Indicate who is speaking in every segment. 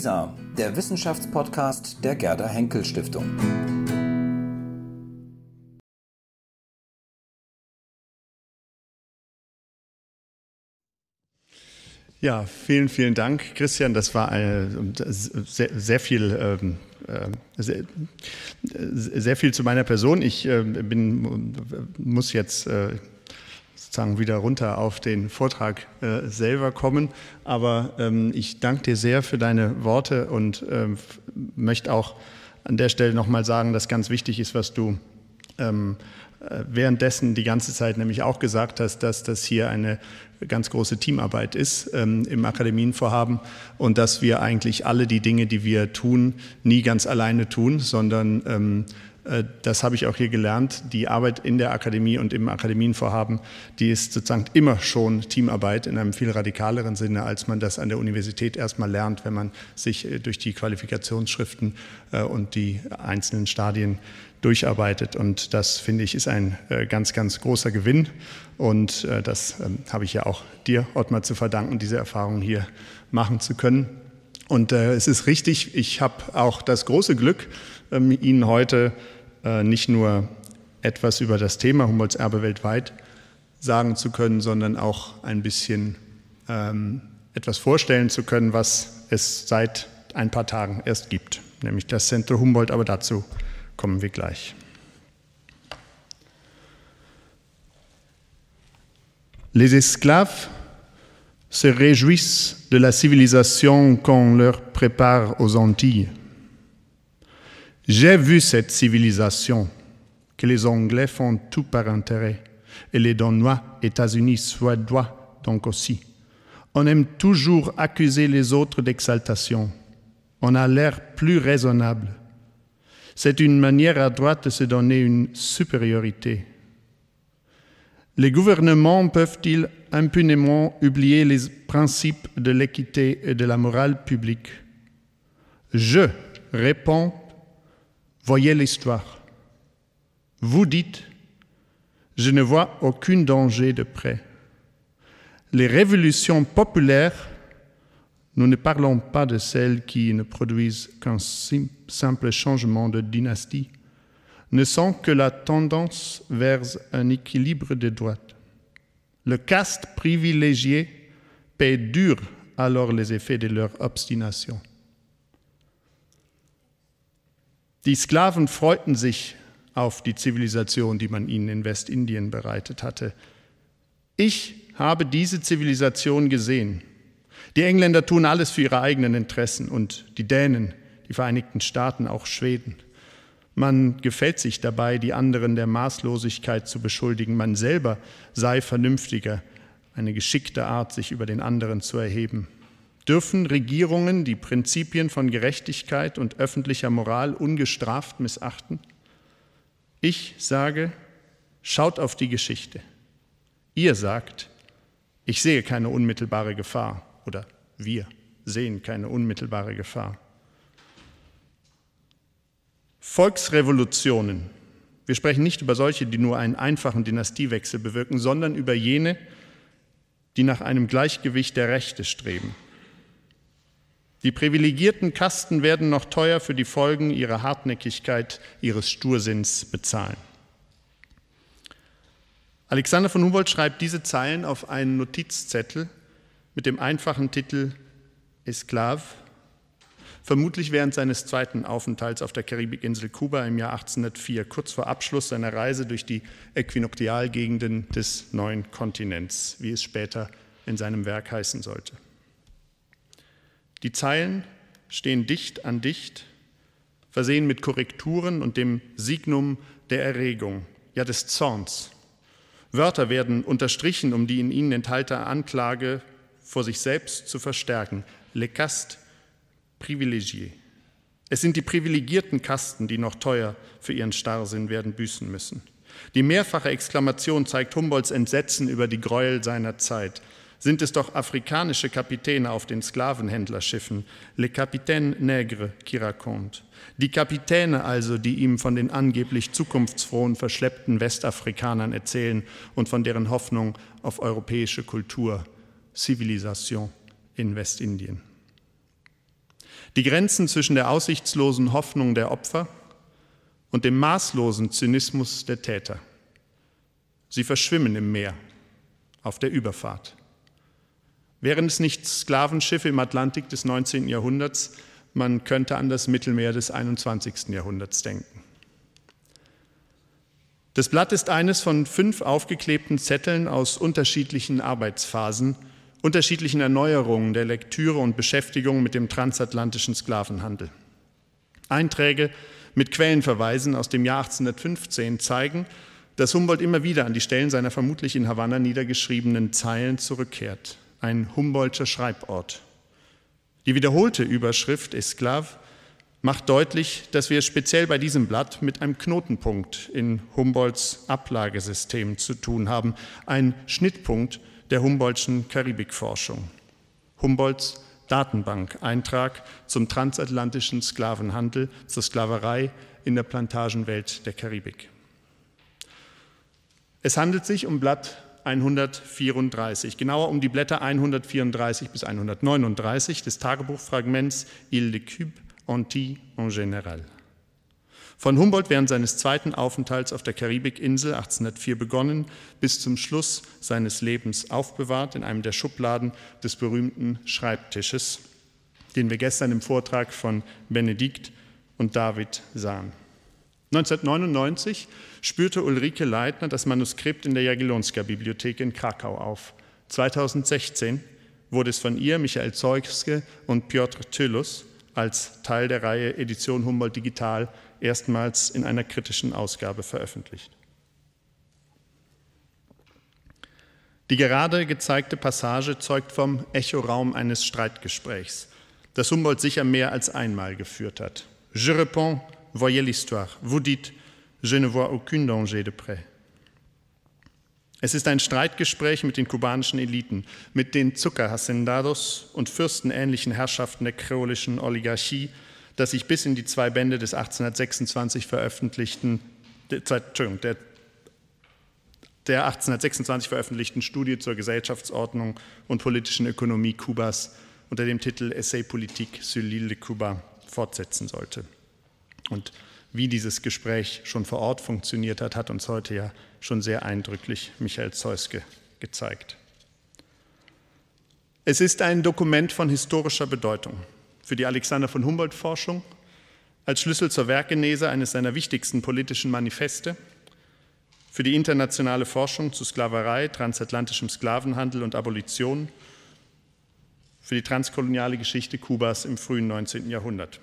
Speaker 1: WISA, der Wissenschaftspodcast der Gerda Henkel Stiftung.
Speaker 2: Ja, vielen, vielen Dank, Christian. Das war eine, sehr, sehr, viel, ähm, äh, sehr, sehr, viel zu meiner Person. Ich äh, bin, muss jetzt äh, sozusagen wieder runter auf den Vortrag äh, selber kommen. Aber ähm, ich danke dir sehr für deine Worte und ähm, möchte auch an der Stelle nochmal sagen, dass ganz wichtig ist, was du ähm, äh, währenddessen die ganze Zeit nämlich auch gesagt hast, dass das hier eine ganz große Teamarbeit ist ähm, im Akademienvorhaben und dass wir eigentlich alle die Dinge, die wir tun, nie ganz alleine tun, sondern ähm, äh, das habe ich auch hier gelernt, die Arbeit in der Akademie und im Akademienvorhaben, die ist sozusagen immer schon Teamarbeit in einem viel radikaleren Sinne, als man das an der Universität erstmal lernt, wenn man sich äh, durch die Qualifikationsschriften äh, und die einzelnen Stadien durcharbeitet. Und das, finde ich, ist ein äh, ganz, ganz großer Gewinn. Und äh, das ähm, habe ich ja auch dir, Ottmar, zu verdanken, diese Erfahrung hier machen zu können. Und äh, es ist richtig, ich habe auch das große Glück, ähm, Ihnen heute nicht nur etwas über das Thema Humboldts Erbe weltweit sagen zu können, sondern auch ein bisschen ähm, etwas vorstellen zu können, was es seit ein paar Tagen erst gibt, nämlich das Zentrum Humboldt, aber dazu kommen wir gleich. Les esclaves se réjouissent de la civilisation qu'on leur prépare aux Antilles. J'ai vu cette civilisation que les Anglais font tout par intérêt, et les Danois, États-Unis, Suédois donc aussi. On aime toujours accuser les autres d'exaltation. On a l'air plus raisonnable. C'est une manière à droite de se donner une supériorité. Les gouvernements peuvent-ils impunément oublier les principes de l'équité et de la morale publique? Je réponds, voyez l'histoire. Vous dites, je ne vois aucun danger de près. Les révolutions populaires nous ne parlons pas de celles qui ne produisent qu'un simple changement de dynastie, ne sont que la tendance vers un équilibre de droite. Le caste privilégié paie dur alors les effets de leur obstination. Die Sklaven freuten sich auf die Zivilisation, die man ihnen in Westindien bereitet hatte. Ich habe diese Zivilisation gesehen die Engländer tun alles für ihre eigenen Interessen und die Dänen, die Vereinigten Staaten, auch Schweden. Man gefällt sich dabei, die anderen der Maßlosigkeit zu beschuldigen. Man selber sei vernünftiger, eine geschickte Art, sich über den anderen zu erheben. Dürfen Regierungen die Prinzipien von Gerechtigkeit und öffentlicher Moral ungestraft missachten? Ich sage, schaut auf die Geschichte. Ihr sagt, ich sehe keine unmittelbare Gefahr oder wir sehen keine unmittelbare Gefahr. Volksrevolutionen. Wir sprechen nicht über solche, die nur einen einfachen Dynastiewechsel bewirken, sondern über jene, die nach einem Gleichgewicht der Rechte streben. Die privilegierten Kasten werden noch teuer für die Folgen ihrer Hartnäckigkeit, ihres Stursinns bezahlen. Alexander von Humboldt schreibt diese Zeilen auf einen Notizzettel mit dem einfachen Titel Esclave, vermutlich während seines zweiten Aufenthalts auf der Karibikinsel Kuba im Jahr 1804, kurz vor Abschluss seiner Reise durch die Äquinoktialgegenden des neuen Kontinents, wie es später in seinem Werk heißen sollte. Die Zeilen stehen dicht an dicht, versehen mit Korrekturen und dem Signum der Erregung, ja des Zorns. Wörter werden unterstrichen, um die in ihnen enthaltene Anklage vor sich selbst zu verstärken. Le caste privilégié. Es sind die privilegierten Kasten, die noch teuer für ihren Starrsinn werden büßen müssen. Die mehrfache Exklamation zeigt Humboldts Entsetzen über die Gräuel seiner Zeit. Sind es doch afrikanische Kapitäne auf den Sklavenhändlerschiffen, les capitaines nègres qui racontent. Die Kapitäne also, die ihm von den angeblich zukunftsfrohen, verschleppten Westafrikanern erzählen und von deren Hoffnung auf europäische Kultur Zivilisation in Westindien. Die Grenzen zwischen der aussichtslosen Hoffnung der Opfer und dem maßlosen Zynismus der Täter. Sie verschwimmen im Meer auf der Überfahrt. Wären es nicht Sklavenschiffe im Atlantik des 19. Jahrhunderts, man könnte an das Mittelmeer des 21. Jahrhunderts denken. Das Blatt ist eines von fünf aufgeklebten Zetteln aus unterschiedlichen Arbeitsphasen, unterschiedlichen Erneuerungen der Lektüre und Beschäftigung mit dem transatlantischen Sklavenhandel. Einträge mit Quellenverweisen aus dem Jahr 1815 zeigen, dass Humboldt immer wieder an die Stellen seiner vermutlich in Havanna niedergeschriebenen Zeilen zurückkehrt. Ein Humboldtscher Schreibort. Die wiederholte Überschrift Esclav macht deutlich, dass wir speziell bei diesem Blatt mit einem Knotenpunkt in Humboldts Ablagesystem zu tun haben, ein Schnittpunkt der Humboldtschen Karibikforschung. Humboldts Datenbank-Eintrag zum transatlantischen Sklavenhandel, zur Sklaverei in der Plantagenwelt der Karibik. Es handelt sich um Blatt 134, genauer um die Blätter 134 bis 139 des Tagebuchfragments Il de Cube Antilles en général. Von Humboldt während seines zweiten Aufenthalts auf der Karibikinsel 1804 begonnen, bis zum Schluss seines Lebens aufbewahrt in einem der Schubladen des berühmten Schreibtisches, den wir gestern im Vortrag von Benedikt und David sahen. 1999 spürte Ulrike Leitner das Manuskript in der Jagiellonska Bibliothek in Krakau auf. 2016 wurde es von ihr, Michael Zeugske und Piotr Tüllus als Teil der Reihe Edition Humboldt Digital erstmals in einer kritischen Ausgabe veröffentlicht. Die gerade gezeigte Passage zeugt vom Echoraum eines Streitgesprächs, das Humboldt sicher mehr als einmal geführt hat. Je réponds, voyez l'histoire. Vous dites, je ne vois aucun danger de près. Es ist ein Streitgespräch mit den kubanischen Eliten, mit den Zuckerhacendados und fürstenähnlichen Herrschaften der kreolischen Oligarchie, das sich bis in die zwei Bände des 1826 veröffentlichten, der, der, der 1826 veröffentlichten Studie zur Gesellschaftsordnung und politischen Ökonomie Kubas unter dem Titel Essai politique sur l'île de Cuba fortsetzen sollte. Und wie dieses Gespräch schon vor Ort funktioniert hat, hat uns heute ja schon sehr eindrücklich Michael Zeuske gezeigt. Es ist ein Dokument von historischer Bedeutung für die Alexander von Humboldt Forschung, als Schlüssel zur Werkgenese eines seiner wichtigsten politischen Manifeste, für die internationale Forschung zu Sklaverei, transatlantischem Sklavenhandel und Abolition, für die transkoloniale Geschichte Kubas im frühen 19. Jahrhundert.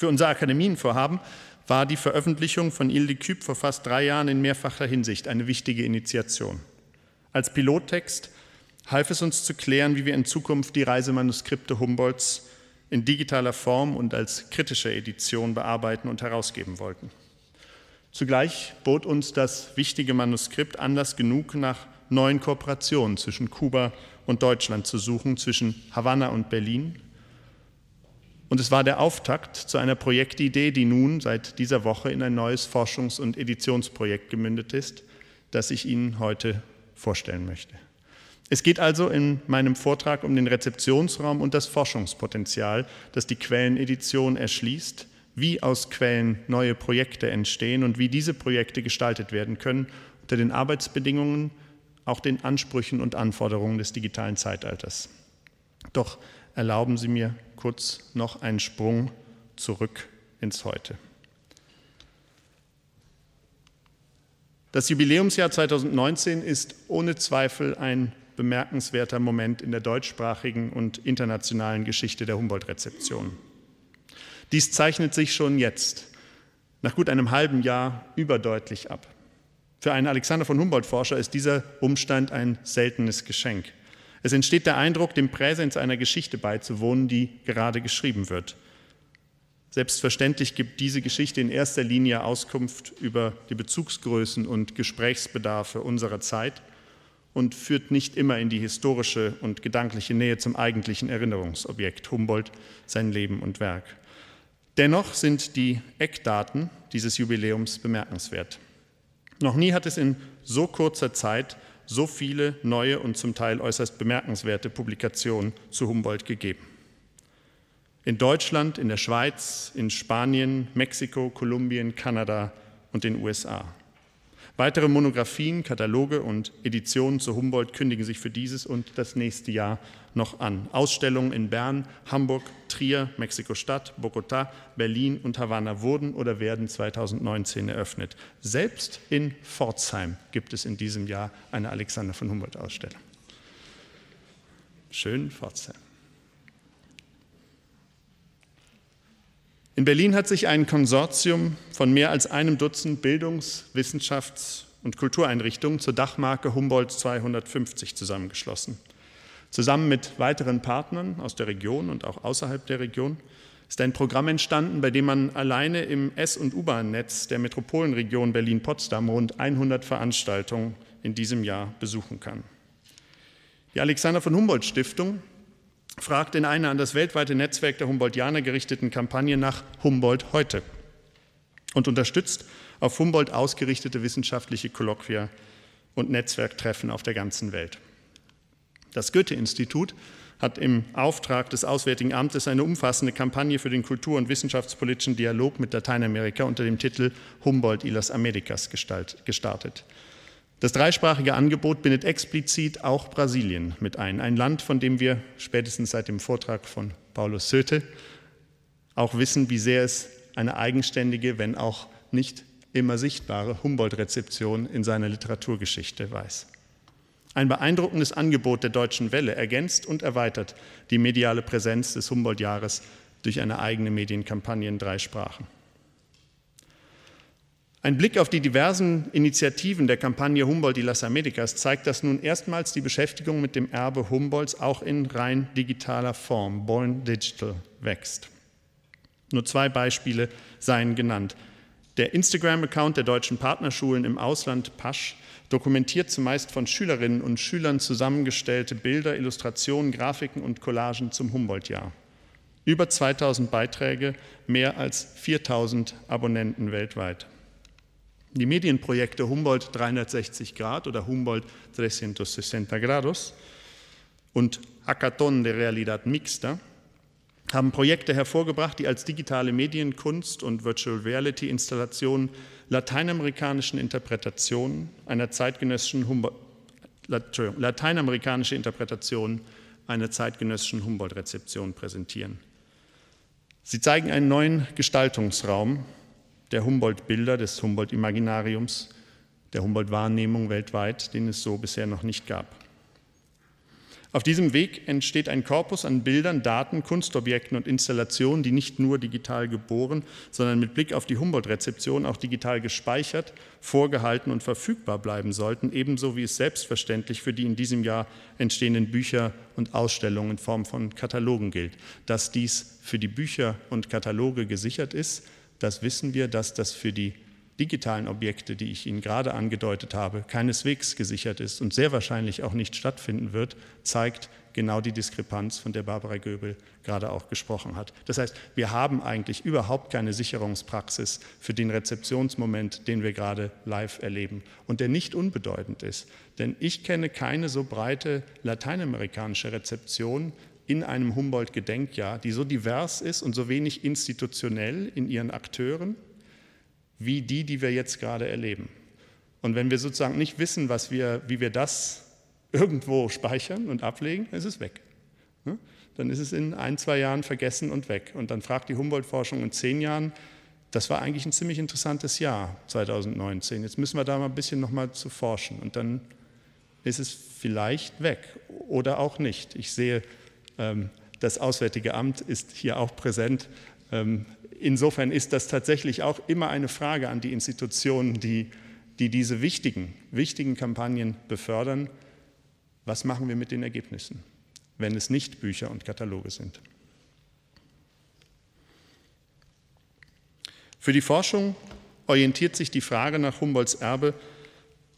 Speaker 2: Für unser Akademienvorhaben war die Veröffentlichung von Il de Cube vor fast drei Jahren in mehrfacher Hinsicht eine wichtige Initiation. Als Pilottext half es uns zu klären, wie wir in Zukunft die Reisemanuskripte Humboldts in digitaler Form und als kritische Edition bearbeiten und herausgeben wollten. Zugleich bot uns das wichtige Manuskript Anlass genug, nach neuen Kooperationen zwischen Kuba und Deutschland zu suchen, zwischen Havanna und Berlin, und es war der Auftakt zu einer Projektidee, die nun seit dieser Woche in ein neues Forschungs- und Editionsprojekt gemündet ist, das ich Ihnen heute vorstellen möchte. Es geht also in meinem Vortrag um den Rezeptionsraum und das Forschungspotenzial, das die Quellenedition erschließt, wie aus Quellen neue Projekte entstehen und wie diese Projekte gestaltet werden können unter den Arbeitsbedingungen, auch den Ansprüchen und Anforderungen des digitalen Zeitalters. Doch erlauben Sie mir kurz noch einen Sprung zurück ins Heute. Das Jubiläumsjahr 2019 ist ohne Zweifel ein bemerkenswerter Moment in der deutschsprachigen und internationalen Geschichte der Humboldt-Rezeption. Dies zeichnet sich schon jetzt, nach gut einem halben Jahr, überdeutlich ab. Für einen Alexander von Humboldt-Forscher ist dieser Umstand ein seltenes Geschenk. Es entsteht der Eindruck, dem Präsens einer Geschichte beizuwohnen, die gerade geschrieben wird. Selbstverständlich gibt diese Geschichte in erster Linie Auskunft über die Bezugsgrößen und Gesprächsbedarfe unserer Zeit und führt nicht immer in die historische und gedankliche Nähe zum eigentlichen Erinnerungsobjekt Humboldt, sein Leben und Werk. Dennoch sind die Eckdaten dieses Jubiläums bemerkenswert. Noch nie hat es in so kurzer Zeit so viele neue und zum Teil äußerst bemerkenswerte Publikationen zu Humboldt gegeben. In Deutschland, in der Schweiz, in Spanien, Mexiko, Kolumbien, Kanada und den USA. Weitere Monographien, Kataloge und Editionen zu Humboldt kündigen sich für dieses und das nächste Jahr noch an. Ausstellungen in Bern, Hamburg, Trier, Mexiko-Stadt, Bogotá, Berlin und Havanna wurden oder werden 2019 eröffnet. Selbst in Pforzheim gibt es in diesem Jahr eine Alexander von Humboldt-Ausstellung. Schön Pforzheim. In Berlin hat sich ein Konsortium von mehr als einem Dutzend Bildungs-, Wissenschafts- und Kultureinrichtungen zur Dachmarke Humboldt 250 zusammengeschlossen. Zusammen mit weiteren Partnern aus der Region und auch außerhalb der Region ist ein Programm entstanden, bei dem man alleine im S- und U-Bahn-Netz der Metropolenregion Berlin-Potsdam rund 100 Veranstaltungen in diesem Jahr besuchen kann. Die Alexander von Humboldt Stiftung fragt in einer an das weltweite Netzwerk der Humboldtianer gerichteten Kampagne nach Humboldt heute und unterstützt auf Humboldt ausgerichtete wissenschaftliche Kolloquia und Netzwerktreffen auf der ganzen Welt. Das Goethe-Institut hat im Auftrag des Auswärtigen Amtes eine umfassende Kampagne für den kultur- und wissenschaftspolitischen Dialog mit Lateinamerika unter dem Titel Humboldt y las Americas gestartet. Das dreisprachige Angebot bindet explizit auch Brasilien mit ein, ein Land, von dem wir spätestens seit dem Vortrag von Paulo Söte auch wissen, wie sehr es eine eigenständige, wenn auch nicht immer sichtbare Humboldt-Rezeption in seiner Literaturgeschichte weiß. Ein beeindruckendes Angebot der deutschen Welle ergänzt und erweitert die mediale Präsenz des Humboldt-Jahres durch eine eigene Medienkampagne in drei Sprachen. Ein Blick auf die diversen Initiativen der Kampagne Humboldt y las Americas zeigt, dass nun erstmals die Beschäftigung mit dem Erbe Humboldts auch in rein digitaler Form, Born Digital, wächst. Nur zwei Beispiele seien genannt. Der Instagram-Account der deutschen Partnerschulen im Ausland Pasch dokumentiert zumeist von Schülerinnen und Schülern zusammengestellte Bilder, Illustrationen, Grafiken und Collagen zum Humboldt-Jahr. Über 2000 Beiträge, mehr als 4000 Abonnenten weltweit. Die Medienprojekte Humboldt 360 Grad oder Humboldt 360 Grados und Hackathon de Realidad Mixta haben Projekte hervorgebracht, die als digitale Medienkunst und Virtual Reality Installationen lateinamerikanischen Interpretationen einer zeitgenössischen lateinamerikanische Interpretationen einer zeitgenössischen Humboldt-Rezeption präsentieren. Sie zeigen einen neuen Gestaltungsraum, der Humboldt-Bilder, des Humboldt-Imaginariums, der Humboldt-Wahrnehmung weltweit, den es so bisher noch nicht gab. Auf diesem Weg entsteht ein Korpus an Bildern, Daten, Kunstobjekten und Installationen, die nicht nur digital geboren, sondern mit Blick auf die Humboldt-Rezeption auch digital gespeichert, vorgehalten und verfügbar bleiben sollten, ebenso wie es selbstverständlich für die in diesem Jahr entstehenden Bücher und Ausstellungen in Form von Katalogen gilt. Dass dies für die Bücher und Kataloge gesichert ist, das wissen wir, dass das für die digitalen Objekte, die ich Ihnen gerade angedeutet habe, keineswegs gesichert ist und sehr wahrscheinlich auch nicht stattfinden wird, zeigt genau die Diskrepanz, von der Barbara Göbel gerade auch gesprochen hat. Das heißt, wir haben eigentlich überhaupt keine Sicherungspraxis für den Rezeptionsmoment, den wir gerade live erleben und der nicht unbedeutend ist. Denn ich kenne keine so breite lateinamerikanische Rezeption in einem Humboldt-Gedenkjahr, die so divers ist und so wenig institutionell in ihren Akteuren, wie die, die wir jetzt gerade erleben. Und wenn wir sozusagen nicht wissen, was wir, wie wir das irgendwo speichern und ablegen, ist es weg. Dann ist es in ein, zwei Jahren vergessen und weg. Und dann fragt die Humboldt-Forschung in zehn Jahren, das war eigentlich ein ziemlich interessantes Jahr 2019. Jetzt müssen wir da mal ein bisschen noch mal zu forschen. Und dann ist es vielleicht weg oder auch nicht. Ich sehe ähm, das Auswärtige Amt ist hier auch präsent. Insofern ist das tatsächlich auch immer eine Frage an die Institutionen, die, die diese wichtigen, wichtigen Kampagnen befördern. Was machen wir mit den Ergebnissen, wenn es nicht Bücher und Kataloge sind? Für die Forschung orientiert sich die Frage nach Humboldts Erbe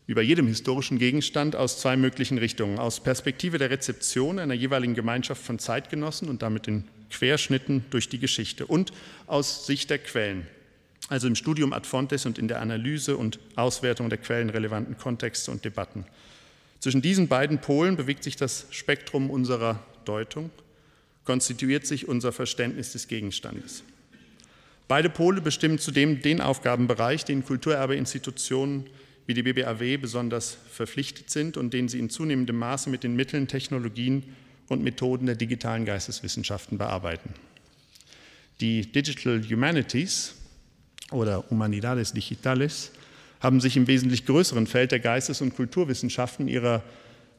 Speaker 2: über jedem historischen Gegenstand aus zwei möglichen Richtungen. Aus Perspektive der Rezeption einer jeweiligen Gemeinschaft von Zeitgenossen und damit in Querschnitten durch die Geschichte und aus Sicht der Quellen, also im Studium ad fontes und in der Analyse und Auswertung der quellenrelevanten Kontexte und Debatten. Zwischen diesen beiden Polen bewegt sich das Spektrum unserer Deutung konstituiert sich unser Verständnis des Gegenstandes. Beide Pole bestimmen zudem den Aufgabenbereich, den Kulturerbeinstitutionen wie die BBAW besonders verpflichtet sind und den sie in zunehmendem Maße mit den Mitteln, Technologien und Methoden der digitalen Geisteswissenschaften bearbeiten. Die Digital Humanities oder Humanidades Digitales haben sich im wesentlich größeren Feld der Geistes- und Kulturwissenschaften ihrer,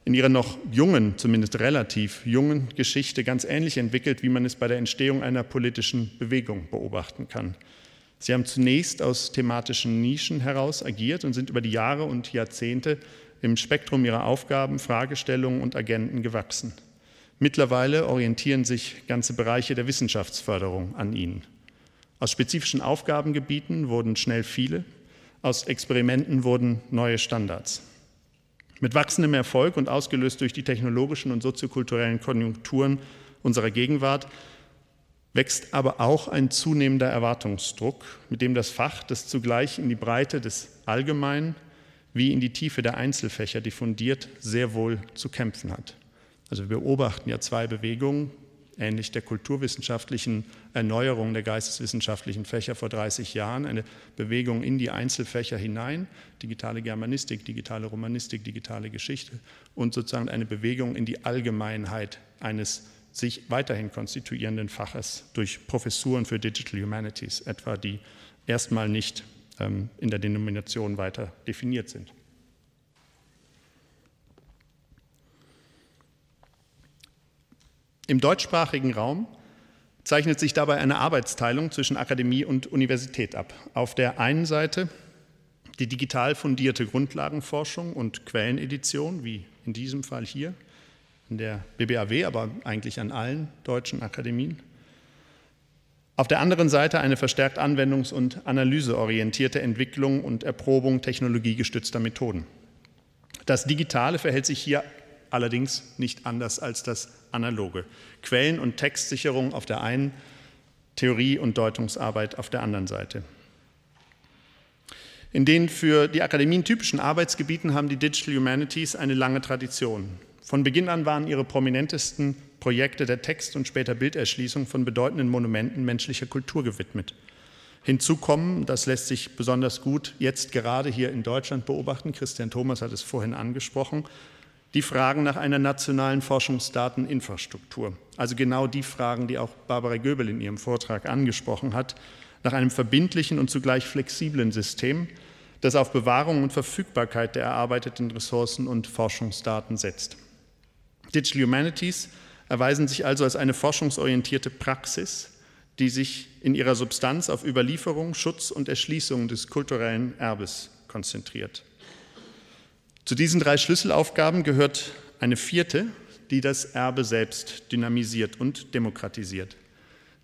Speaker 2: in ihrer noch jungen, zumindest relativ jungen Geschichte ganz ähnlich entwickelt, wie man es bei der Entstehung einer politischen Bewegung beobachten kann. Sie haben zunächst aus thematischen Nischen heraus agiert und sind über die Jahre und Jahrzehnte im Spektrum ihrer Aufgaben, Fragestellungen und Agenten gewachsen. Mittlerweile orientieren sich ganze Bereiche der Wissenschaftsförderung an ihnen. Aus spezifischen Aufgabengebieten wurden schnell viele, aus Experimenten wurden neue Standards. Mit wachsendem Erfolg und ausgelöst durch die technologischen und soziokulturellen Konjunkturen unserer Gegenwart wächst aber auch ein zunehmender Erwartungsdruck, mit dem das Fach, das zugleich in die Breite des Allgemeinen wie in die Tiefe der Einzelfächer diffundiert, sehr wohl zu kämpfen hat. Also wir beobachten ja zwei Bewegungen, ähnlich der kulturwissenschaftlichen Erneuerung der geisteswissenschaftlichen Fächer vor 30 Jahren, eine Bewegung in die Einzelfächer hinein, digitale Germanistik, digitale Romanistik, digitale Geschichte und sozusagen eine Bewegung in die Allgemeinheit eines sich weiterhin konstituierenden Faches durch Professuren für Digital Humanities, etwa die erstmal nicht ähm, in der Denomination weiter definiert sind. Im deutschsprachigen Raum zeichnet sich dabei eine Arbeitsteilung zwischen Akademie und Universität ab. Auf der einen Seite die digital fundierte Grundlagenforschung und Quellenedition, wie in diesem Fall hier in der BBAW, aber eigentlich an allen deutschen Akademien. Auf der anderen Seite eine verstärkt anwendungs- und analyseorientierte Entwicklung und Erprobung technologiegestützter Methoden. Das Digitale verhält sich hier allerdings nicht anders als das Analoge. Quellen- und Textsicherung auf der einen, Theorie- und Deutungsarbeit auf der anderen Seite. In den für die Akademien typischen Arbeitsgebieten haben die Digital Humanities eine lange Tradition. Von Beginn an waren ihre prominentesten Projekte der Text- und später Bilderschließung von bedeutenden Monumenten menschlicher Kultur gewidmet. Hinzu kommen, das lässt sich besonders gut jetzt gerade hier in Deutschland beobachten, Christian Thomas hat es vorhin angesprochen, die Fragen nach einer nationalen Forschungsdateninfrastruktur. Also genau die Fragen, die auch Barbara Göbel in ihrem Vortrag angesprochen hat, nach einem verbindlichen und zugleich flexiblen System, das auf Bewahrung und Verfügbarkeit der erarbeiteten Ressourcen und Forschungsdaten setzt. Digital Humanities erweisen sich also als eine forschungsorientierte Praxis, die sich in ihrer Substanz auf Überlieferung, Schutz und Erschließung des kulturellen Erbes konzentriert. Zu diesen drei Schlüsselaufgaben gehört eine vierte, die das Erbe selbst dynamisiert und demokratisiert.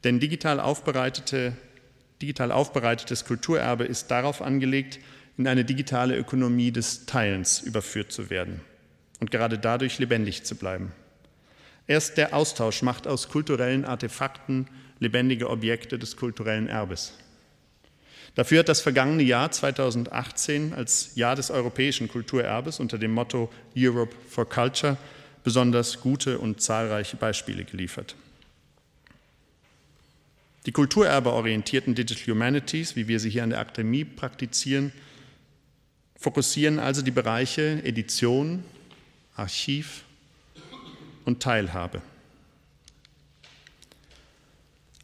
Speaker 2: Denn digital, aufbereitete, digital aufbereitetes Kulturerbe ist darauf angelegt, in eine digitale Ökonomie des Teilens überführt zu werden und gerade dadurch lebendig zu bleiben. Erst der Austausch macht aus kulturellen Artefakten lebendige Objekte des kulturellen Erbes. Dafür hat das vergangene Jahr 2018 als Jahr des europäischen Kulturerbes unter dem Motto Europe for Culture besonders gute und zahlreiche Beispiele geliefert. Die kulturerbeorientierten Digital Humanities, wie wir sie hier an der Akademie praktizieren, fokussieren also die Bereiche Edition, Archiv und Teilhabe.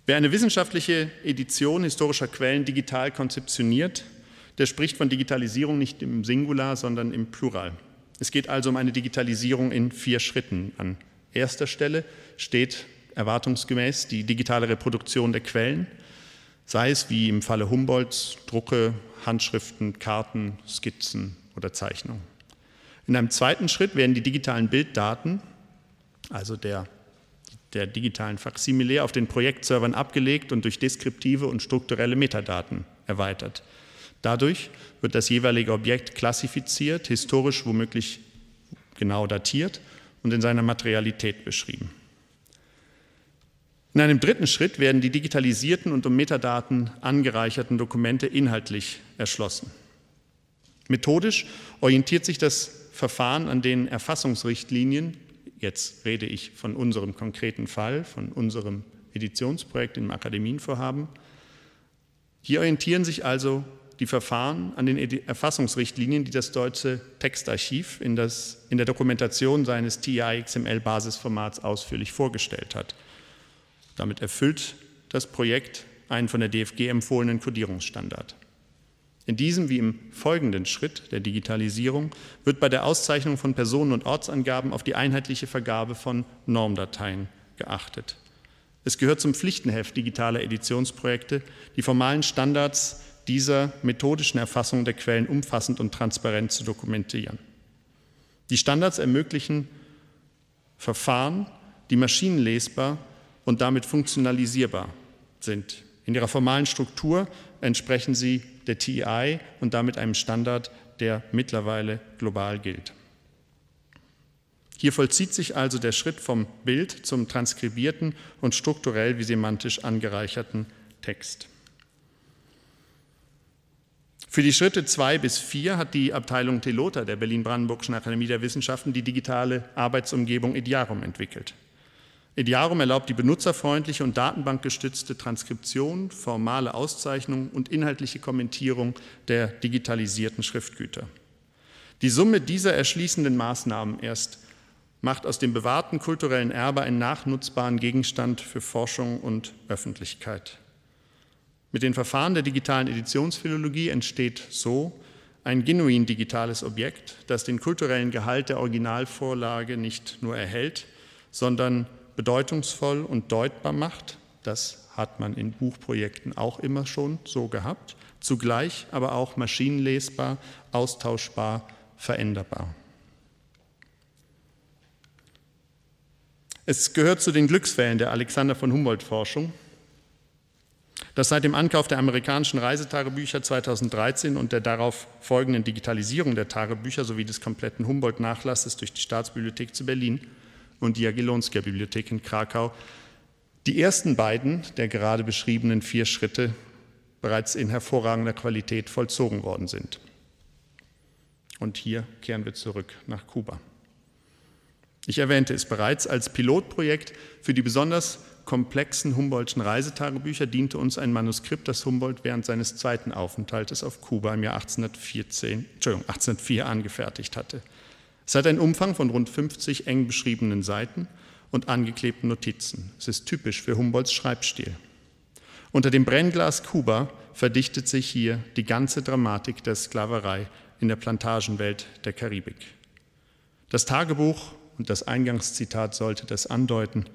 Speaker 2: Wer eine wissenschaftliche Edition historischer Quellen digital konzeptioniert, der spricht von Digitalisierung nicht im Singular, sondern im Plural. Es geht also um eine Digitalisierung in vier Schritten. An erster Stelle steht erwartungsgemäß die digitale Reproduktion der Quellen, sei es wie im Falle Humboldts Drucke, Handschriften, Karten, Skizzen oder Zeichnungen. In einem zweiten Schritt werden die digitalen Bilddaten, also der der digitalen Faksimile auf den Projektservern abgelegt und durch deskriptive und strukturelle Metadaten erweitert. Dadurch wird das jeweilige Objekt klassifiziert, historisch womöglich genau datiert und in seiner Materialität beschrieben. In einem dritten Schritt werden die digitalisierten und um Metadaten angereicherten Dokumente inhaltlich erschlossen. Methodisch orientiert sich das Verfahren an den Erfassungsrichtlinien Jetzt rede ich von unserem konkreten Fall, von unserem Editionsprojekt im Akademienvorhaben. Hier orientieren sich also die Verfahren an den Erfassungsrichtlinien, die das deutsche Textarchiv in, das, in der Dokumentation seines TI-XML-Basisformats ausführlich vorgestellt hat. Damit erfüllt das Projekt einen von der DFG empfohlenen Kodierungsstandard. In diesem wie im folgenden Schritt der Digitalisierung wird bei der Auszeichnung von Personen- und Ortsangaben auf die einheitliche Vergabe von Normdateien geachtet. Es gehört zum Pflichtenheft digitaler Editionsprojekte, die formalen Standards dieser methodischen Erfassung der Quellen umfassend und transparent zu dokumentieren. Die Standards ermöglichen Verfahren, die maschinenlesbar und damit funktionalisierbar sind. In ihrer formalen Struktur entsprechen sie der TI und damit einem Standard, der mittlerweile global gilt. Hier vollzieht sich also der Schritt vom Bild zum transkribierten und strukturell wie semantisch angereicherten Text. Für die Schritte zwei bis vier hat die Abteilung Telota der Berlin-Brandenburgischen Akademie der Wissenschaften die digitale Arbeitsumgebung Ediarum entwickelt. Ediarum erlaubt die benutzerfreundliche und datenbankgestützte Transkription, formale Auszeichnung und inhaltliche Kommentierung der digitalisierten Schriftgüter. Die Summe dieser erschließenden Maßnahmen erst macht aus dem bewahrten kulturellen Erbe einen nachnutzbaren Gegenstand für Forschung und Öffentlichkeit. Mit den Verfahren der digitalen Editionsphilologie entsteht so ein genuin digitales Objekt, das den kulturellen Gehalt der Originalvorlage nicht nur erhält, sondern bedeutungsvoll und deutbar macht. Das hat man in Buchprojekten auch immer schon so gehabt. Zugleich aber auch maschinenlesbar, austauschbar, veränderbar. Es gehört zu den Glücksfällen der Alexander von Humboldt Forschung, dass seit dem Ankauf der amerikanischen Reisetagebücher 2013 und der darauf folgenden Digitalisierung der Tagebücher sowie des kompletten Humboldt-Nachlasses durch die Staatsbibliothek zu Berlin und die Jagiellonsker Bibliothek in Krakau die ersten beiden der gerade beschriebenen vier Schritte bereits in hervorragender Qualität vollzogen worden sind. Und hier kehren wir zurück nach Kuba. Ich erwähnte es bereits, als Pilotprojekt für die besonders komplexen Humboldtschen Reisetagebücher diente uns ein Manuskript, das Humboldt während seines zweiten Aufenthaltes auf Kuba im Jahr 1814, 1804 angefertigt hatte. Es hat einen Umfang von rund 50 eng beschriebenen Seiten und angeklebten Notizen. Es ist typisch für Humboldts Schreibstil. Unter dem Brennglas Kuba verdichtet sich hier die ganze Dramatik der Sklaverei in der Plantagenwelt der Karibik. Das Tagebuch und das Eingangszitat sollte das andeuten,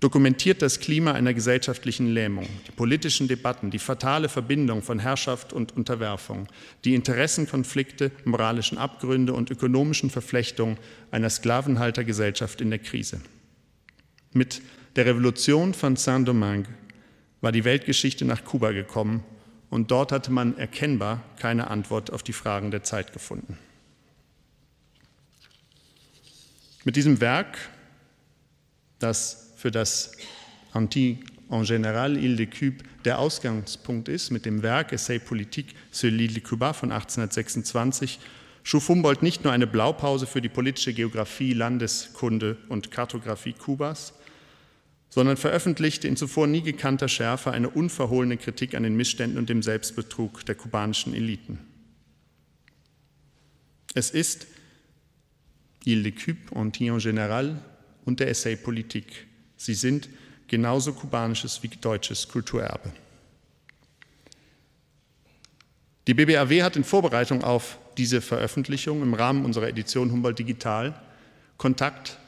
Speaker 2: dokumentiert das Klima einer gesellschaftlichen Lähmung, die politischen Debatten, die fatale Verbindung von Herrschaft und Unterwerfung, die Interessenkonflikte, moralischen Abgründe und ökonomischen Verflechtungen einer Sklavenhaltergesellschaft in der Krise. Mit der Revolution von Saint-Domingue war die Weltgeschichte nach Kuba gekommen und dort hatte man erkennbar keine Antwort auf die Fragen der Zeit gefunden. Mit diesem Werk, das für das Anti en général Ile de Cube der Ausgangspunkt ist, mit dem Werk Essai politique sur l'île de Cuba von 1826, schuf Humboldt nicht nur eine Blaupause für die politische Geografie, Landeskunde und Kartografie Kubas, sondern veröffentlichte in zuvor nie gekannter Schärfe eine unverhohlene Kritik an den Missständen und dem Selbstbetrug der kubanischen Eliten. Es ist Il de Cube, Antillon Général und der Essay Politik. Sie sind genauso kubanisches wie deutsches Kulturerbe. Die BBAW hat in Vorbereitung auf diese Veröffentlichung im Rahmen unserer Edition Humboldt Digital Kontakt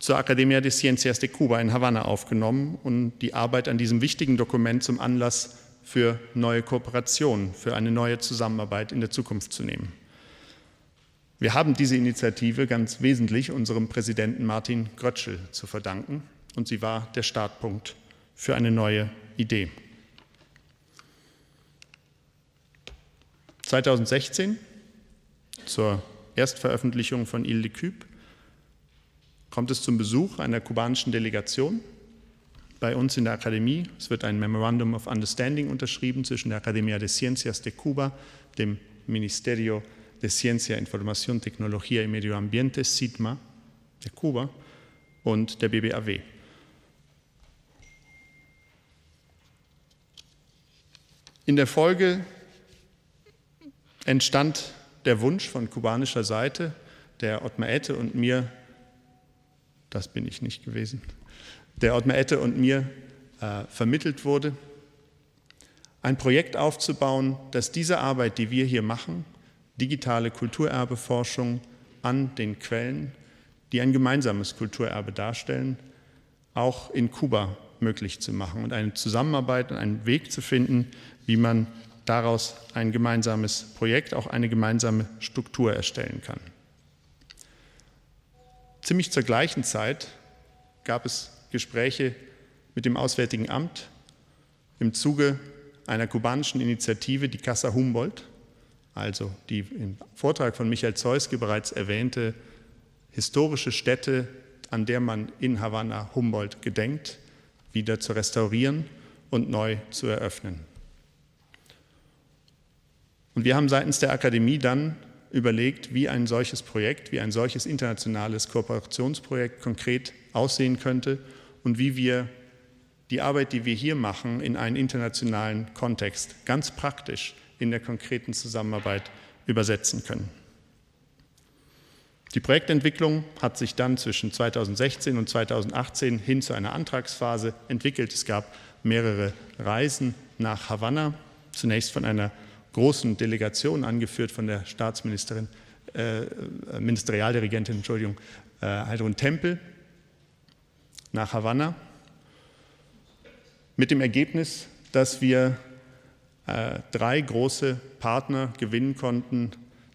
Speaker 2: zur Academia de Ciencias de Cuba in Havanna aufgenommen und die Arbeit an diesem wichtigen Dokument zum Anlass für neue Kooperationen, für eine neue Zusammenarbeit in der Zukunft zu nehmen. Wir haben diese Initiative ganz wesentlich unserem Präsidenten Martin Grötschel zu verdanken und sie war der Startpunkt für eine neue Idee. 2016 zur Erstveröffentlichung von Il de Cube kommt es zum Besuch einer kubanischen Delegation bei uns in der Akademie. Es wird ein Memorandum of Understanding unterschrieben zwischen der Academia de Ciencias de Cuba, dem Ministerio de Ciencia, Información, Tecnología y Medio Ambiente, SIDMA, de Kuba, und der BBAW. In der Folge entstand der Wunsch von kubanischer Seite, der Ottmar Ette und mir, das bin ich nicht gewesen, der Ottmar Ette und mir äh, vermittelt wurde, ein Projekt aufzubauen, das diese Arbeit, die wir hier machen, digitale Kulturerbeforschung an den Quellen, die ein gemeinsames Kulturerbe darstellen, auch in Kuba möglich zu machen und eine Zusammenarbeit und einen Weg zu finden, wie man daraus ein gemeinsames Projekt, auch eine gemeinsame Struktur erstellen kann. Ziemlich zur gleichen Zeit gab es Gespräche mit dem Auswärtigen Amt im Zuge einer kubanischen Initiative, die Casa Humboldt, also die im Vortrag von Michael Zeuske bereits erwähnte historische Stätte, an der man in Havanna Humboldt gedenkt, wieder zu restaurieren und neu zu eröffnen. Und wir haben seitens der Akademie dann überlegt, wie ein solches Projekt, wie ein solches internationales Kooperationsprojekt konkret aussehen könnte und wie wir die Arbeit, die wir hier machen, in einen internationalen Kontext ganz praktisch in der konkreten Zusammenarbeit übersetzen können. Die Projektentwicklung hat sich dann zwischen 2016 und 2018 hin zu einer Antragsphase entwickelt. Es gab mehrere Reisen nach Havanna, zunächst von einer großen Delegation, angeführt von der Staatsministerin, äh, Ministerialdirigentin, Entschuldigung, äh, Heidrun Tempel, nach Havanna, mit dem Ergebnis, dass wir äh, drei große Partner gewinnen konnten,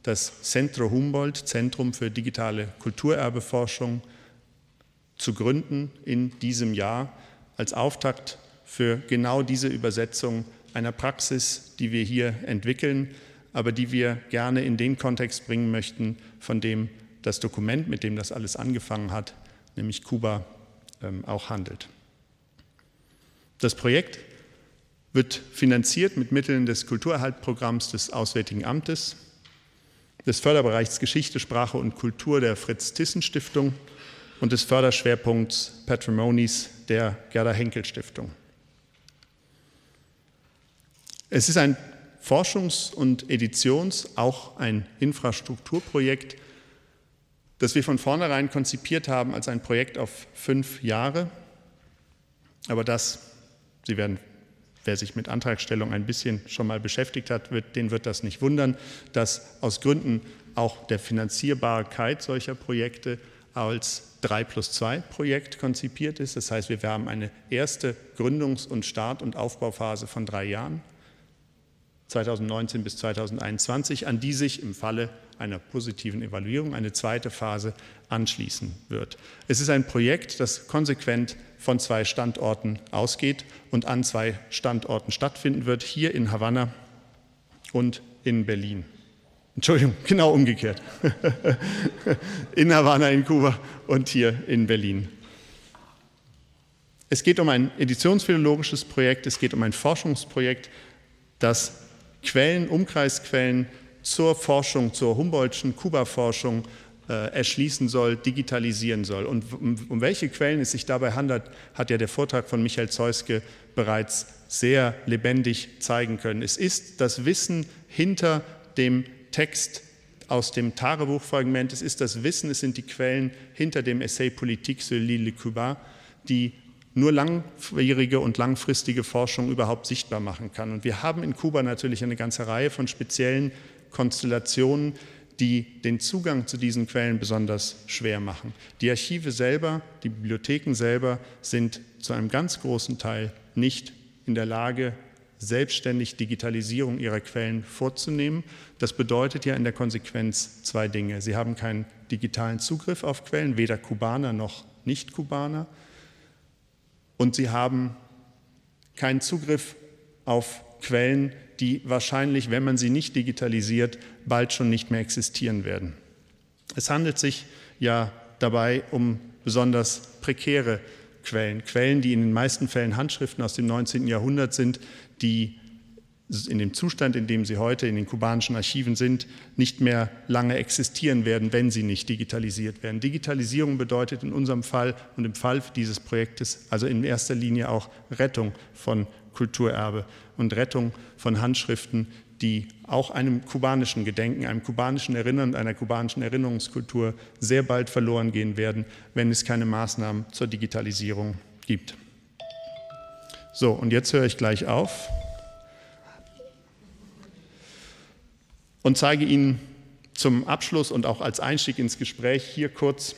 Speaker 2: das Centro Humboldt, Zentrum für digitale Kulturerbeforschung, zu gründen in diesem Jahr als Auftakt für genau diese Übersetzung einer Praxis, die wir hier entwickeln, aber die wir gerne in den Kontext bringen möchten, von dem das Dokument, mit dem das alles angefangen hat, nämlich Kuba, ähm, auch handelt. Das Projekt wird finanziert mit Mitteln des Kulturerhaltprogramms des Auswärtigen Amtes, des Förderbereichs Geschichte, Sprache und Kultur der Fritz-Thyssen-Stiftung und des Förderschwerpunkts Patrimonies der Gerda Henkel Stiftung. Es ist ein Forschungs- und Editions-, auch ein Infrastrukturprojekt, das wir von vornherein konzipiert haben als ein Projekt auf fünf Jahre, aber das, Sie werden, wer sich mit Antragstellung ein bisschen schon mal beschäftigt hat, wird, den wird das nicht wundern, dass aus Gründen auch der Finanzierbarkeit solcher Projekte als 3 plus 2 Projekt konzipiert ist. Das heißt, wir haben eine erste Gründungs- und Start- und Aufbauphase von drei Jahren 2019 bis 2021, an die sich im Falle einer positiven Evaluierung eine zweite Phase anschließen wird. Es ist ein Projekt, das konsequent von zwei Standorten ausgeht und an zwei Standorten stattfinden wird, hier in Havanna und in Berlin. Entschuldigung, genau umgekehrt. in Havanna in Kuba und hier in Berlin. Es geht um ein editionsphilologisches Projekt, es geht um ein Forschungsprojekt, das Quellen, Umkreisquellen zur Forschung, zur Humboldtschen Kuba-Forschung äh, erschließen soll, digitalisieren soll. Und um, um, welche Quellen es sich dabei handelt, hat ja der Vortrag von Michael Zeuske bereits sehr lebendig zeigen können. Es ist das Wissen hinter dem Text aus dem Tagebuchfragment, es ist das Wissen, es sind die Quellen hinter dem Essay Politique sur l'île de Cuba, die nur langwierige und langfristige Forschung überhaupt sichtbar machen kann. Und wir haben in Kuba natürlich eine ganze Reihe von speziellen Konstellationen, die den Zugang zu diesen Quellen besonders schwer machen. Die Archive selber, die Bibliotheken selber sind zu einem ganz großen Teil nicht in der Lage, selbstständig Digitalisierung ihrer Quellen vorzunehmen. Das bedeutet ja in der Konsequenz zwei Dinge. Sie haben keinen digitalen Zugriff auf Quellen, weder Kubaner noch Nicht-Kubaner und sie haben keinen Zugriff auf Quellen, die wahrscheinlich, wenn man sie nicht digitalisiert, bald schon nicht mehr existieren werden. Es handelt sich ja dabei um besonders prekäre Quellen, Quellen, die in den meisten Fällen Handschriften aus dem 19. Jahrhundert sind, die in dem Zustand, in dem sie heute in den kubanischen Archiven sind, nicht mehr lange existieren werden, wenn sie nicht digitalisiert werden. Digitalisierung bedeutet in unserem Fall und im Fall dieses Projektes also in erster Linie auch Rettung von Kulturerbe und Rettung von Handschriften, die auch einem kubanischen Gedenken, einem kubanischen Erinnern, einer kubanischen Erinnerungskultur sehr bald verloren gehen werden, wenn es keine Maßnahmen zur Digitalisierung gibt. So, und jetzt höre ich gleich auf. und zeige Ihnen zum Abschluss und auch als Einstieg ins Gespräch hier kurz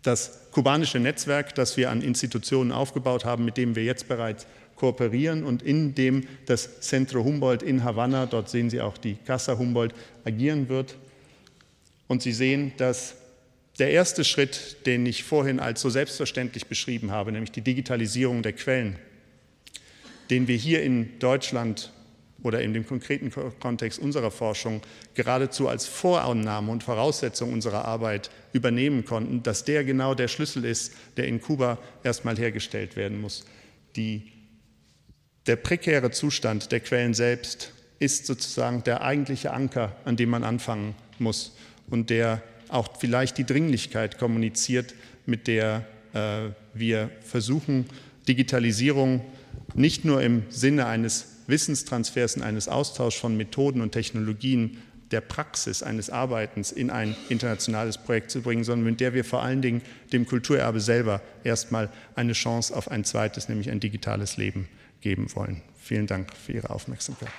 Speaker 2: das kubanische Netzwerk, das wir an Institutionen aufgebaut haben, mit dem wir jetzt bereits kooperieren und in dem das Centro Humboldt in Havanna, dort sehen Sie auch die Casa Humboldt, agieren wird. Und Sie sehen, dass der erste Schritt, den ich vorhin als so selbstverständlich beschrieben habe, nämlich die Digitalisierung der Quellen, den wir hier in Deutschland oder in dem konkreten Kontext unserer Forschung geradezu als Vorannahme und Voraussetzung unserer Arbeit übernehmen konnten, dass der genau der Schlüssel ist, der in Kuba erstmal hergestellt werden muss. Die, der prekäre Zustand der Quellen selbst ist sozusagen der eigentliche Anker, an dem man anfangen muss und der auch vielleicht die Dringlichkeit kommuniziert, mit der äh, wir versuchen, Digitalisierung nicht nur im Sinne eines Wissenstransfers und eines Austauschs von Methoden und Technologien der Praxis eines Arbeitens in ein internationales Projekt zu bringen, sondern mit der wir vor allen Dingen dem Kulturerbe selber erstmal eine Chance auf ein zweites, nämlich ein digitales Leben geben wollen. Vielen Dank für Ihre Aufmerksamkeit.